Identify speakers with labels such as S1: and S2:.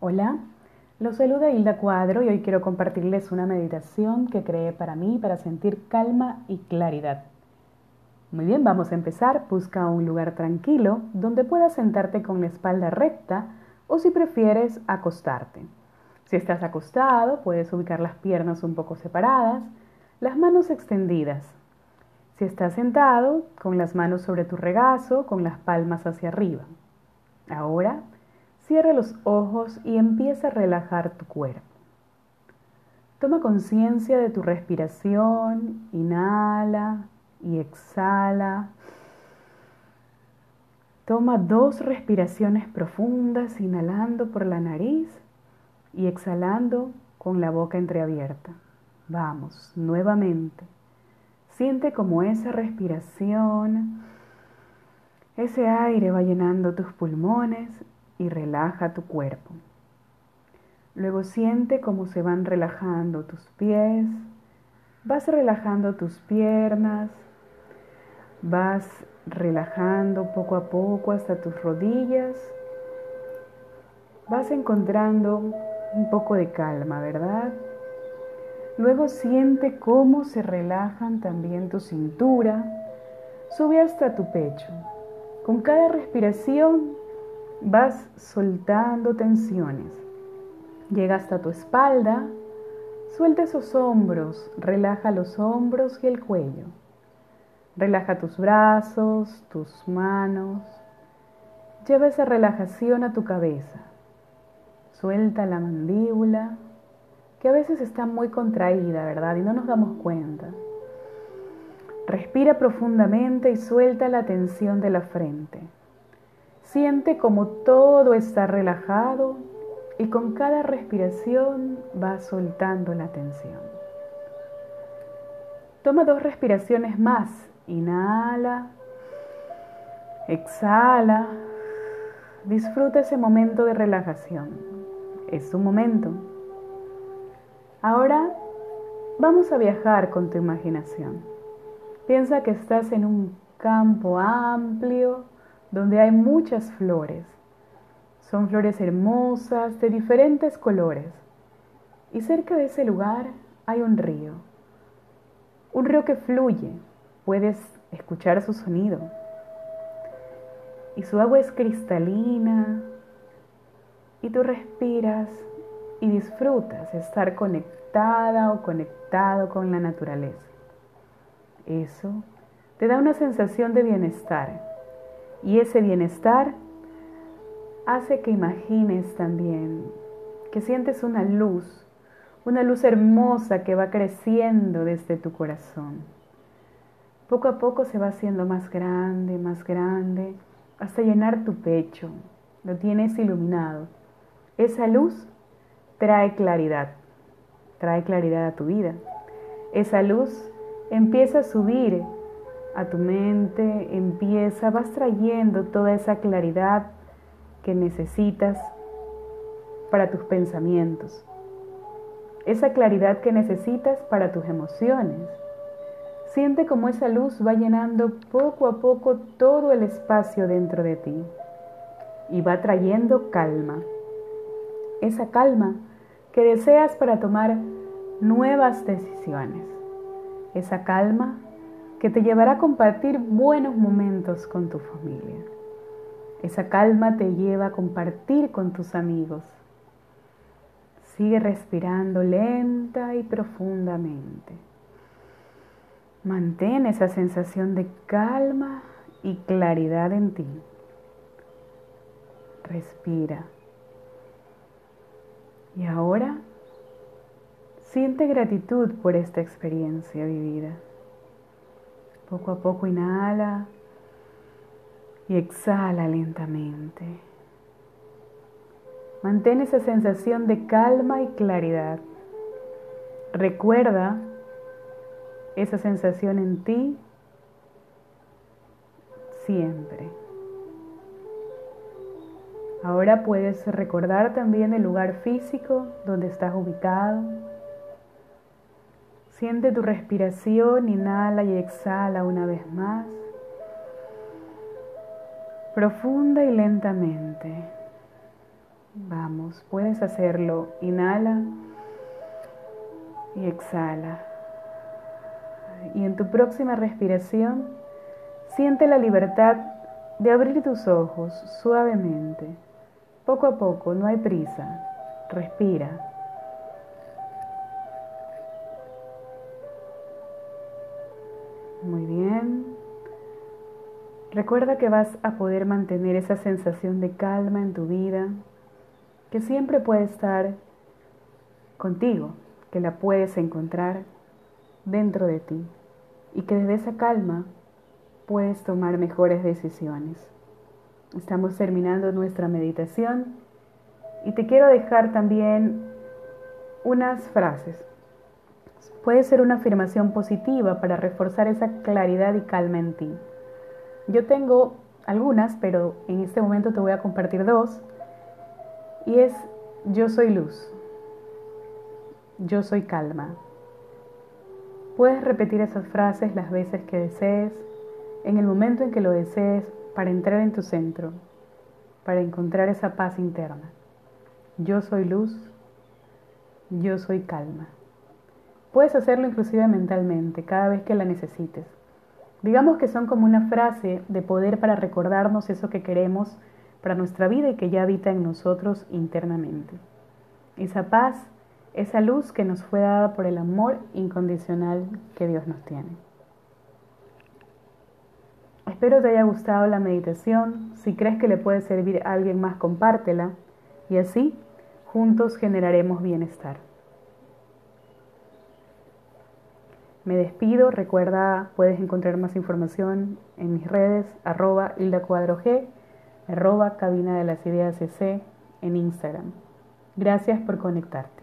S1: Hola, los saluda Hilda Cuadro y hoy quiero compartirles una meditación que creé para mí para sentir calma y claridad. Muy bien, vamos a empezar. Busca un lugar tranquilo donde puedas sentarte con la espalda recta o si prefieres acostarte. Si estás acostado, puedes ubicar las piernas un poco separadas, las manos extendidas. Si estás sentado, con las manos sobre tu regazo, con las palmas hacia arriba. Ahora, Cierra los ojos y empieza a relajar tu cuerpo. Toma conciencia de tu respiración, inhala y exhala. Toma dos respiraciones profundas, inhalando por la nariz y exhalando con la boca entreabierta. Vamos, nuevamente. Siente como esa respiración, ese aire va llenando tus pulmones y relaja tu cuerpo. Luego siente cómo se van relajando tus pies, vas relajando tus piernas, vas relajando poco a poco hasta tus rodillas, vas encontrando un poco de calma, ¿verdad? Luego siente cómo se relajan también tu cintura, sube hasta tu pecho. Con cada respiración vas soltando tensiones. Llega hasta tu espalda, suelta esos hombros, relaja los hombros y el cuello. Relaja tus brazos, tus manos. Lleva esa relajación a tu cabeza. Suelta la mandíbula, que a veces está muy contraída, ¿verdad? Y no nos damos cuenta. Respira profundamente y suelta la tensión de la frente. Siente como todo está relajado y con cada respiración va soltando la tensión. Toma dos respiraciones más. Inhala, exhala. Disfruta ese momento de relajación. Es tu momento. Ahora vamos a viajar con tu imaginación. Piensa que estás en un campo amplio donde hay muchas flores. Son flores hermosas de diferentes colores. Y cerca de ese lugar hay un río. Un río que fluye. Puedes escuchar su sonido. Y su agua es cristalina. Y tú respiras y disfrutas estar conectada o conectado con la naturaleza. Eso te da una sensación de bienestar y ese bienestar hace que imagines también que sientes una luz, una luz hermosa que va creciendo desde tu corazón. Poco a poco se va haciendo más grande, más grande, hasta llenar tu pecho. Lo tienes iluminado. Esa luz trae claridad, trae claridad a tu vida. Esa luz empieza a subir a tu mente, empieza, vas trayendo toda esa claridad que necesitas para tus pensamientos, esa claridad que necesitas para tus emociones. Siente como esa luz va llenando poco a poco todo el espacio dentro de ti y va trayendo calma. Esa calma que deseas para tomar nuevas decisiones. Esa calma que te llevará a compartir buenos momentos con tu familia. Esa calma te lleva a compartir con tus amigos. Sigue respirando lenta y profundamente. Mantén esa sensación de calma y claridad en ti. Respira. Y ahora siente gratitud por esta experiencia vivida. Poco a poco inhala y exhala lentamente. Mantén esa sensación de calma y claridad. Recuerda esa sensación en ti siempre. Ahora puedes recordar también el lugar físico donde estás ubicado Siente tu respiración, inhala y exhala una vez más, profunda y lentamente. Vamos, puedes hacerlo. Inhala y exhala. Y en tu próxima respiración, siente la libertad de abrir tus ojos suavemente. Poco a poco, no hay prisa. Respira. Muy bien. Recuerda que vas a poder mantener esa sensación de calma en tu vida, que siempre puede estar contigo, que la puedes encontrar dentro de ti y que desde esa calma puedes tomar mejores decisiones. Estamos terminando nuestra meditación y te quiero dejar también unas frases. Puede ser una afirmación positiva para reforzar esa claridad y calma en ti. Yo tengo algunas, pero en este momento te voy a compartir dos. Y es, yo soy luz. Yo soy calma. Puedes repetir esas frases las veces que desees, en el momento en que lo desees, para entrar en tu centro, para encontrar esa paz interna. Yo soy luz, yo soy calma. Puedes hacerlo inclusive mentalmente, cada vez que la necesites. Digamos que son como una frase de poder para recordarnos eso que queremos para nuestra vida y que ya habita en nosotros internamente. Esa paz, esa luz que nos fue dada por el amor incondicional que Dios nos tiene. Espero te haya gustado la meditación. Si crees que le puede servir a alguien más, compártela y así juntos generaremos bienestar. Me despido, recuerda, puedes encontrar más información en mis redes, arroba Hilda Cuadro G, arroba Cabina de las Ideas CC en Instagram. Gracias por conectar.